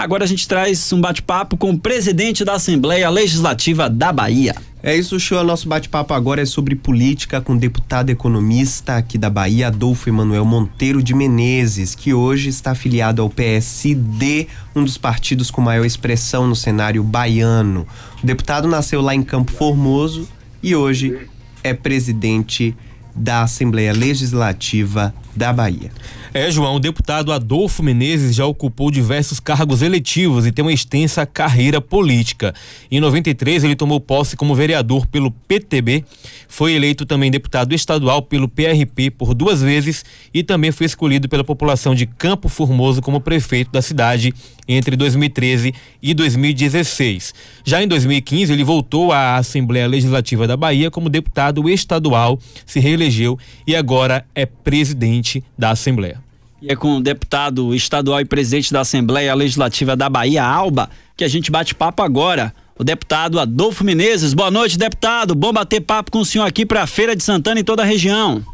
Agora a gente traz um bate-papo com o presidente da Assembleia Legislativa da Bahia. É isso, show. Nosso bate-papo agora é sobre política com o deputado economista aqui da Bahia, Adolfo Emanuel Monteiro de Menezes, que hoje está afiliado ao PSD, um dos partidos com maior expressão no cenário baiano. O deputado nasceu lá em Campo Formoso e hoje é presidente da Assembleia Legislativa da Bahia. É, João, o deputado Adolfo Menezes já ocupou diversos cargos eletivos e tem uma extensa carreira política. Em 93, ele tomou posse como vereador pelo PTB, foi eleito também deputado estadual pelo PRP por duas vezes e também foi escolhido pela população de Campo Formoso como prefeito da cidade entre 2013 e 2016. Já em 2015, ele voltou à Assembleia Legislativa da Bahia como deputado estadual, se reelegeu e agora é presidente da Assembleia. E é com o deputado estadual e presidente da Assembleia Legislativa da Bahia, Alba, que a gente bate papo agora. O deputado Adolfo Menezes. Boa noite, deputado. Bom bater papo com o senhor aqui para a Feira de Santana e toda a região.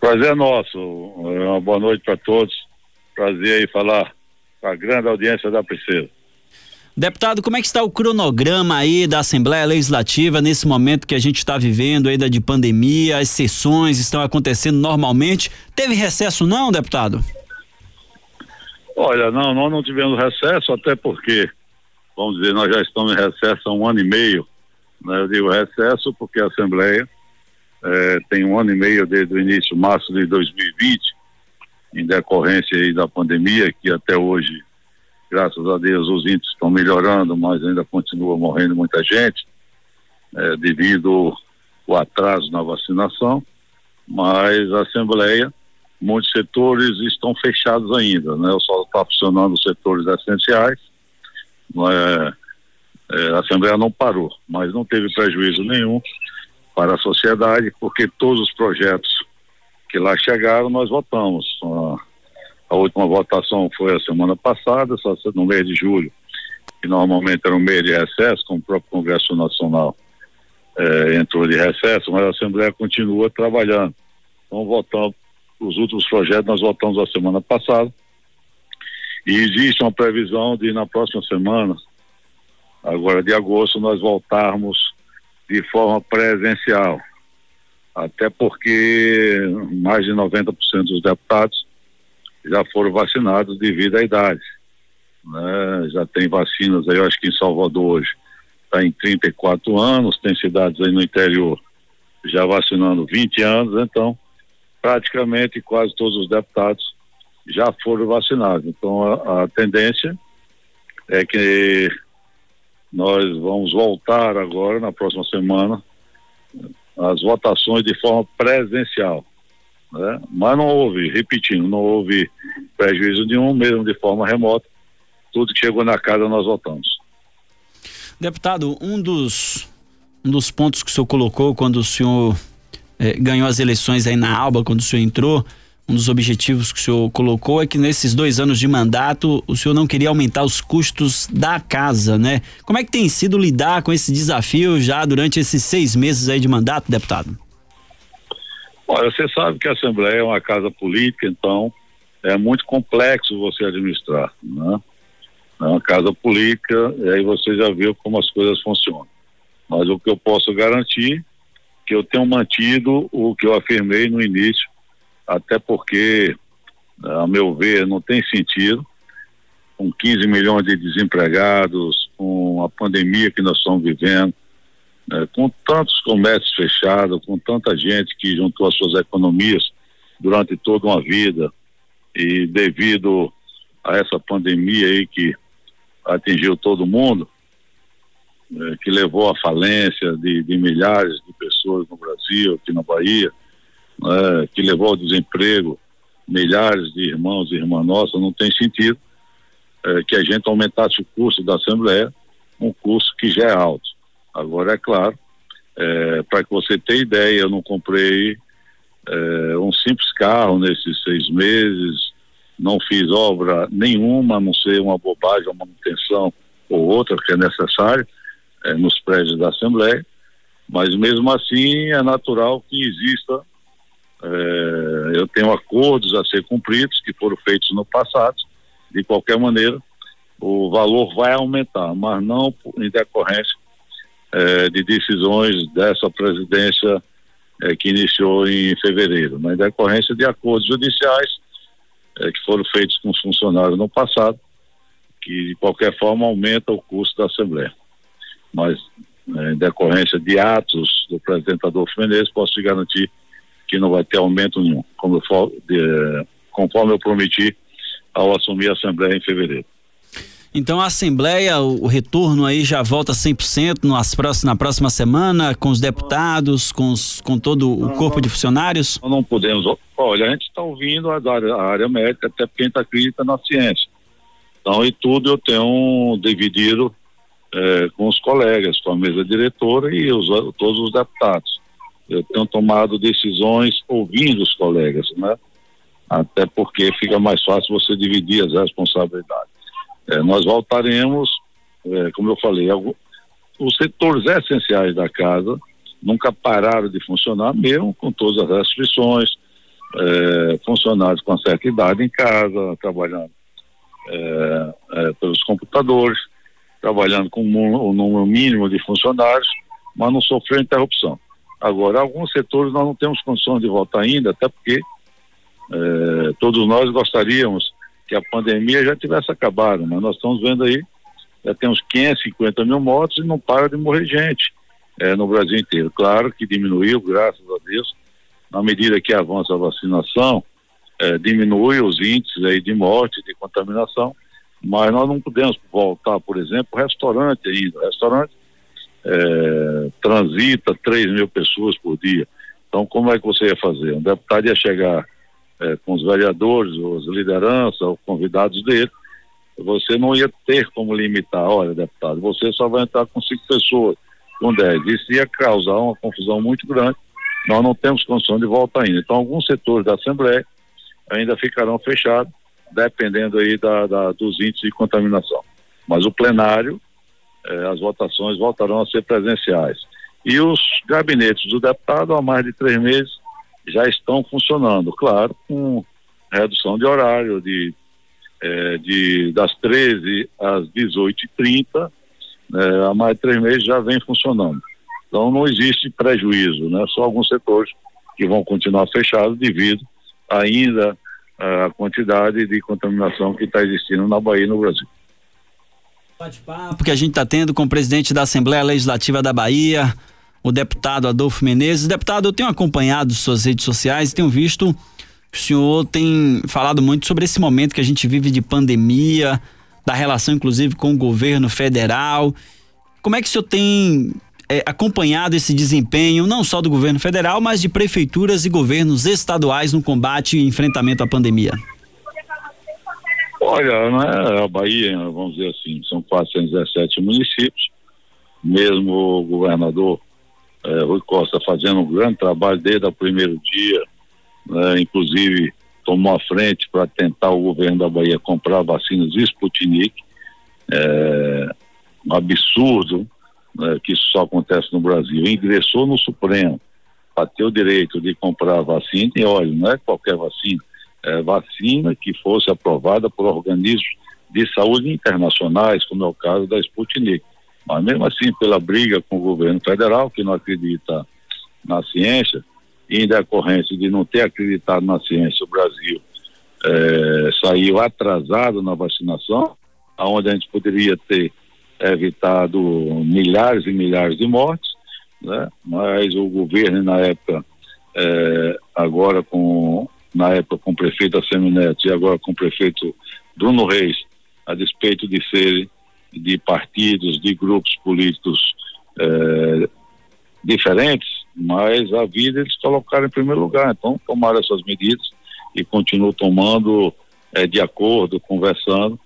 Prazer é nosso. Uma boa noite para todos. Prazer aí falar com a grande audiência da Princesa. Deputado, como é que está o cronograma aí da Assembleia Legislativa nesse momento que a gente está vivendo ainda de pandemia, as sessões estão acontecendo normalmente. Teve recesso não, deputado? Olha, não, nós não tivemos recesso, até porque, vamos dizer, nós já estamos em recesso há um ano e meio. Né? Eu digo recesso porque a Assembleia é, tem um ano e meio desde o início, março de 2020, em decorrência aí da pandemia, que até hoje graças a Deus os índices estão melhorando, mas ainda continua morrendo muita gente é, devido ao atraso na vacinação. Mas a Assembleia, muitos setores estão fechados ainda, né? Só está funcionando os setores essenciais. É, é, a Assembleia não parou, mas não teve prejuízo nenhum para a sociedade, porque todos os projetos que lá chegaram nós votamos. Uh, a última votação foi a semana passada, só no mês de julho, que normalmente era um mês de recesso, como o próprio Congresso Nacional eh, entrou de recesso, mas a Assembleia continua trabalhando. Então votamos, os últimos projetos nós votamos a semana passada, e existe uma previsão de na próxima semana, agora de agosto, nós voltarmos de forma presencial. Até porque mais de 90% dos deputados já foram vacinados devido à idade. Né? Já tem vacinas aí, eu acho que em Salvador hoje está em 34 anos, tem cidades aí no interior já vacinando 20 anos, então praticamente quase todos os deputados já foram vacinados. Então a, a tendência é que nós vamos voltar agora na próxima semana as votações de forma presencial né? Mas não houve, repetindo, não houve prejuízo nenhum, mesmo de forma remota. Tudo que chegou na casa nós votamos. Deputado, um dos, um dos pontos que o senhor colocou quando o senhor eh, ganhou as eleições aí na Alba, quando o senhor entrou, um dos objetivos que o senhor colocou é que nesses dois anos de mandato o senhor não queria aumentar os custos da casa, né? Como é que tem sido lidar com esse desafio já durante esses seis meses aí de mandato, deputado? Olha, você sabe que a Assembleia é uma casa política, então é muito complexo você administrar, né? É uma casa política e aí você já viu como as coisas funcionam. Mas o que eu posso garantir que eu tenho mantido o que eu afirmei no início, até porque, a meu ver, não tem sentido, com 15 milhões de desempregados, com a pandemia que nós estamos vivendo, né, com tantos comércios fechados, com tanta gente que juntou as suas economias durante toda uma vida e devido a essa pandemia aí que atingiu todo mundo, né, que levou à falência de, de, milhares de pessoas no Brasil, aqui na Bahia, né, que levou ao desemprego milhares de irmãos e irmãs nossas, não tem sentido é, que a gente aumentasse o custo da Assembleia, um custo que já é alto. Agora, é claro, é, para que você tenha ideia, eu não comprei é, um simples carro nesses seis meses, não fiz obra nenhuma, a não ser uma bobagem, uma manutenção ou outra que é necessária é, nos prédios da Assembleia, mas mesmo assim é natural que exista, é, eu tenho acordos a ser cumpridos que foram feitos no passado, de qualquer maneira, o valor vai aumentar, mas não em decorrência é, de decisões dessa presidência é, que iniciou em fevereiro, mas em decorrência de acordos judiciais é, que foram feitos com os funcionários no passado, que de qualquer forma aumenta o custo da Assembleia. Mas em decorrência de atos do presidente Adolfo Menezes, posso te garantir que não vai ter aumento nenhum, como eu, de, conforme eu prometi ao assumir a Assembleia em fevereiro. Então a Assembleia, o, o retorno aí já volta 100% nas próximas, na próxima semana, com os deputados, com, os, com todo o não, corpo de funcionários? Não podemos. Olha, a gente está ouvindo a área, a área médica, até porque a gente acredita na ciência. Então, e tudo eu tenho dividido é, com os colegas, com a mesa diretora e os, todos os deputados. Eu tenho tomado decisões ouvindo os colegas, né? Até porque fica mais fácil você dividir as responsabilidades. É, nós voltaremos, é, como eu falei, os setores essenciais da casa nunca pararam de funcionar, mesmo com todas as restrições, é, funcionários com certa idade em casa, trabalhando é, é, pelos computadores, trabalhando com um, um número mínimo de funcionários, mas não sofreu interrupção. Agora, alguns setores nós não temos condições de voltar ainda, até porque é, todos nós gostaríamos que a pandemia já tivesse acabado, mas nós estamos vendo aí, já temos 550 mil mortos e não para de morrer gente é, no Brasil inteiro. Claro que diminuiu, graças a Deus, na medida que avança a vacinação, é, diminui os índices aí de morte, de contaminação, mas nós não podemos voltar, por exemplo, restaurante ainda. Restaurante é, transita 3 mil pessoas por dia. Então, como é que você ia fazer? Um deputado ia chegar é, com os vereadores, as lideranças, os convidados dele, você não ia ter como limitar, olha, deputado, você só vai entrar com cinco pessoas, com dez. Isso ia causar uma confusão muito grande. Nós não temos condição de volta ainda. Então, alguns setores da Assembleia ainda ficarão fechados, dependendo aí da, da dos índices de contaminação. Mas o plenário, eh, as votações voltarão a ser presenciais. E os gabinetes do deputado, há mais de três meses, já estão funcionando, claro, com redução de horário de, é, de das 13 às 18h30, né, há mais de três meses já vem funcionando. Então não existe prejuízo, né? Só alguns setores que vão continuar fechados devido ainda à quantidade de contaminação que está existindo na Bahia e no Brasil. Bate-papo que a gente está tendo com o presidente da Assembleia Legislativa da Bahia, o deputado Adolfo Menezes. Deputado, eu tenho acompanhado suas redes sociais e tenho visto o senhor tem falado muito sobre esse momento que a gente vive de pandemia, da relação inclusive com o governo federal. Como é que o senhor tem é, acompanhado esse desempenho, não só do governo federal, mas de prefeituras e governos estaduais no combate e enfrentamento à pandemia? Olha, né, a Bahia, vamos dizer assim, são 417 municípios, mesmo o governador é, Rui Costa fazendo um grande trabalho desde o primeiro dia, né, inclusive tomou a frente para tentar o governo da Bahia comprar vacinas Sputnik. É, um absurdo né, que isso só acontece no Brasil. Ingressou no Supremo para ter o direito de comprar vacina, e olha, não é qualquer vacina, é vacina que fosse aprovada por organismos de saúde internacionais, como é o caso da Sputnik. Mas mesmo assim, pela briga com o governo federal, que não acredita na ciência, e em decorrência de não ter acreditado na ciência, o Brasil é, saiu atrasado na vacinação, aonde a gente poderia ter evitado milhares e milhares de mortes, né? mas o governo na época, é, agora com na época com o prefeito Assemineto e agora com o prefeito Bruno Reis, a despeito de serem de partidos, de grupos políticos é, diferentes, mas a vida eles colocaram em primeiro lugar. Então, tomaram essas medidas e continuam tomando é, de acordo, conversando,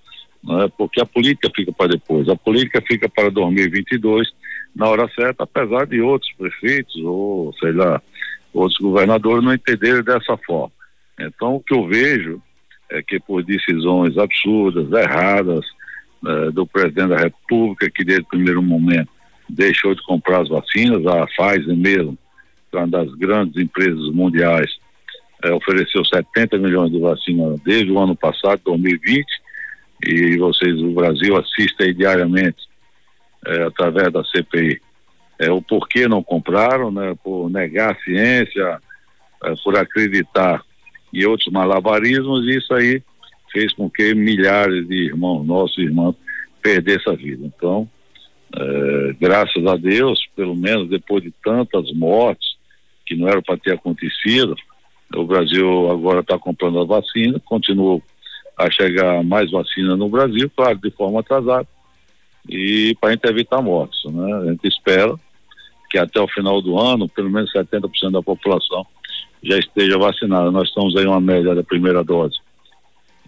né, porque a política fica para depois. A política fica para 2022, na hora certa, apesar de outros prefeitos ou, sei lá, outros governadores não entenderem dessa forma. Então, o que eu vejo é que por decisões absurdas, erradas, uh, do presidente da República, que desde o primeiro momento deixou de comprar as vacinas, a Pfizer mesmo, é uma das grandes empresas mundiais, uh, ofereceu 70 milhões de vacinas desde o ano passado, 2020, e vocês, o Brasil, assistem diariamente é, através da CPI. É, o porquê não compraram, né, por negar a ciência, por acreditar em outros malabarismos, isso aí fez com que milhares de irmãos, nossos irmãos, perdessem a vida. Então, é, graças a Deus, pelo menos depois de tantas mortes que não eram para ter acontecido, o Brasil agora está comprando a vacina, continua a chegar mais vacina no Brasil, claro, de forma atrasada, e para a gente evitar mortes. Né? A gente espera que até o final do ano, pelo menos 70% da população já esteja vacinada. Nós estamos aí uma média da primeira dose.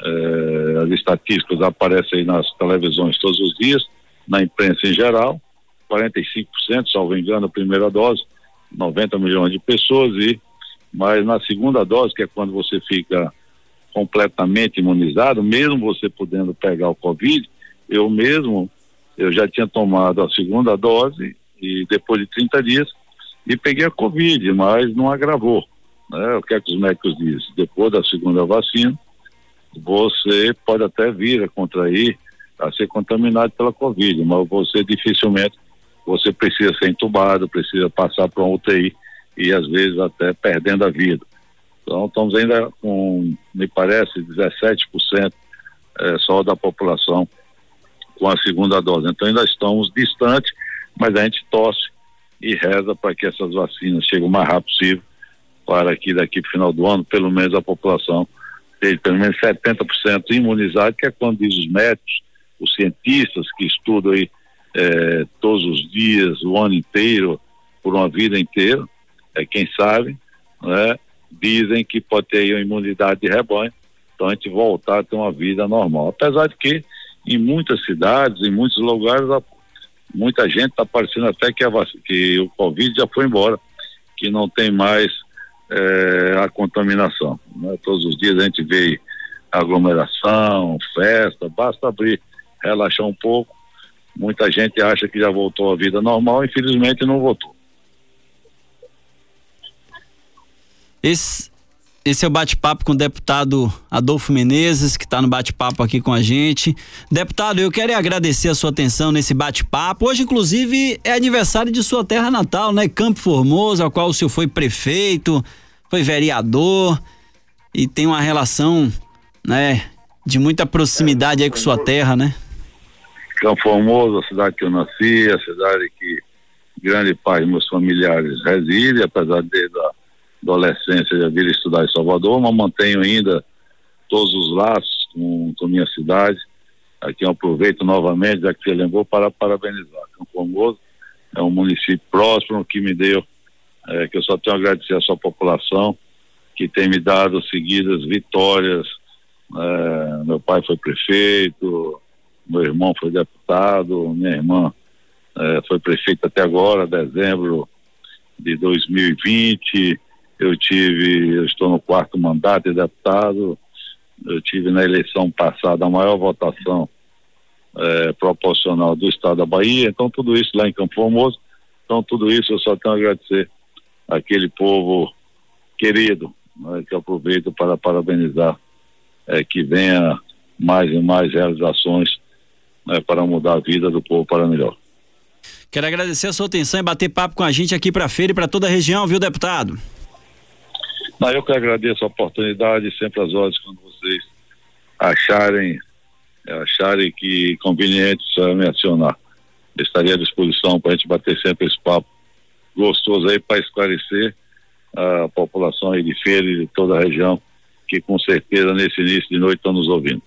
É, as estatísticas aparecem nas televisões todos os dias, na imprensa em geral, 45%, salvo engano, a primeira dose, 90 milhões de pessoas e mas na segunda dose, que é quando você fica completamente imunizado, mesmo você podendo pegar o Covid, eu mesmo, eu já tinha tomado a segunda dose e depois de 30 dias e peguei a Covid, mas não agravou. Né? O que é que os médicos dizem? Depois da segunda vacina, você pode até vir a contrair, a ser contaminado pela Covid, mas você dificilmente, você precisa ser entubado, precisa passar para uma UTI e às vezes até perdendo a vida. Então estamos ainda com, me parece, 17% é, só da população com a segunda dose. Então ainda estamos distantes, mas a gente torce e reza para que essas vacinas cheguem o mais rápido possível para que daqui para o final do ano, pelo menos a população esteja pelo menos 70% imunizada, que é quando diz os médicos, os cientistas que estudam aí é, todos os dias, o ano inteiro, por uma vida inteira, é, quem sabe, né, dizem que pode ter uma imunidade de rebanho, então a gente voltar a ter uma vida normal. Apesar de que em muitas cidades, em muitos lugares, muita gente está parecendo até que, a, que o Covid já foi embora, que não tem mais é, a contaminação. Né? Todos os dias a gente vê aglomeração, festa, basta abrir, relaxar um pouco. Muita gente acha que já voltou à vida normal, infelizmente não voltou. Esse, esse é o bate-papo com o deputado Adolfo Menezes, que está no bate-papo aqui com a gente. Deputado, eu quero agradecer a sua atenção nesse bate-papo. Hoje, inclusive, é aniversário de sua terra natal, né? Campo Formoso, a qual o senhor foi prefeito, foi vereador e tem uma relação, né, de muita proximidade aí com sua terra, né? Campo Formoso, a cidade que eu nasci, a cidade que grande parte dos meus familiares residem, apesar de da adolescência já vir estudar em Salvador, mas mantenho ainda todos os laços com, com minha cidade. Aqui eu aproveito novamente, já que você lembrou, para parabenizar. Campo Formoso é um município próximo que me deu, é, que eu só tenho a agradecer à sua população, que tem me dado seguidas vitórias. É, meu pai foi prefeito, meu irmão foi deputado, minha irmã é, foi prefeita até agora, dezembro de 2020 eu tive, eu estou no quarto mandato de deputado, eu tive na eleição passada a maior votação é, proporcional do estado da Bahia, então tudo isso lá em Campo Formoso, então tudo isso eu só tenho a agradecer aquele povo querido, né, que aproveito para parabenizar, é, que venha mais e mais realizações né, para mudar a vida do povo para melhor. Quero agradecer a sua atenção e bater papo com a gente aqui para a feira e para toda a região, viu, deputado? Não, eu que agradeço a oportunidade, sempre as horas quando vocês acharem, acharem que conveniente me acionar. estaria à disposição para a gente bater sempre esse papo gostoso aí para esclarecer a população aí de Feira e de toda a região, que com certeza nesse início de noite estão nos ouvindo.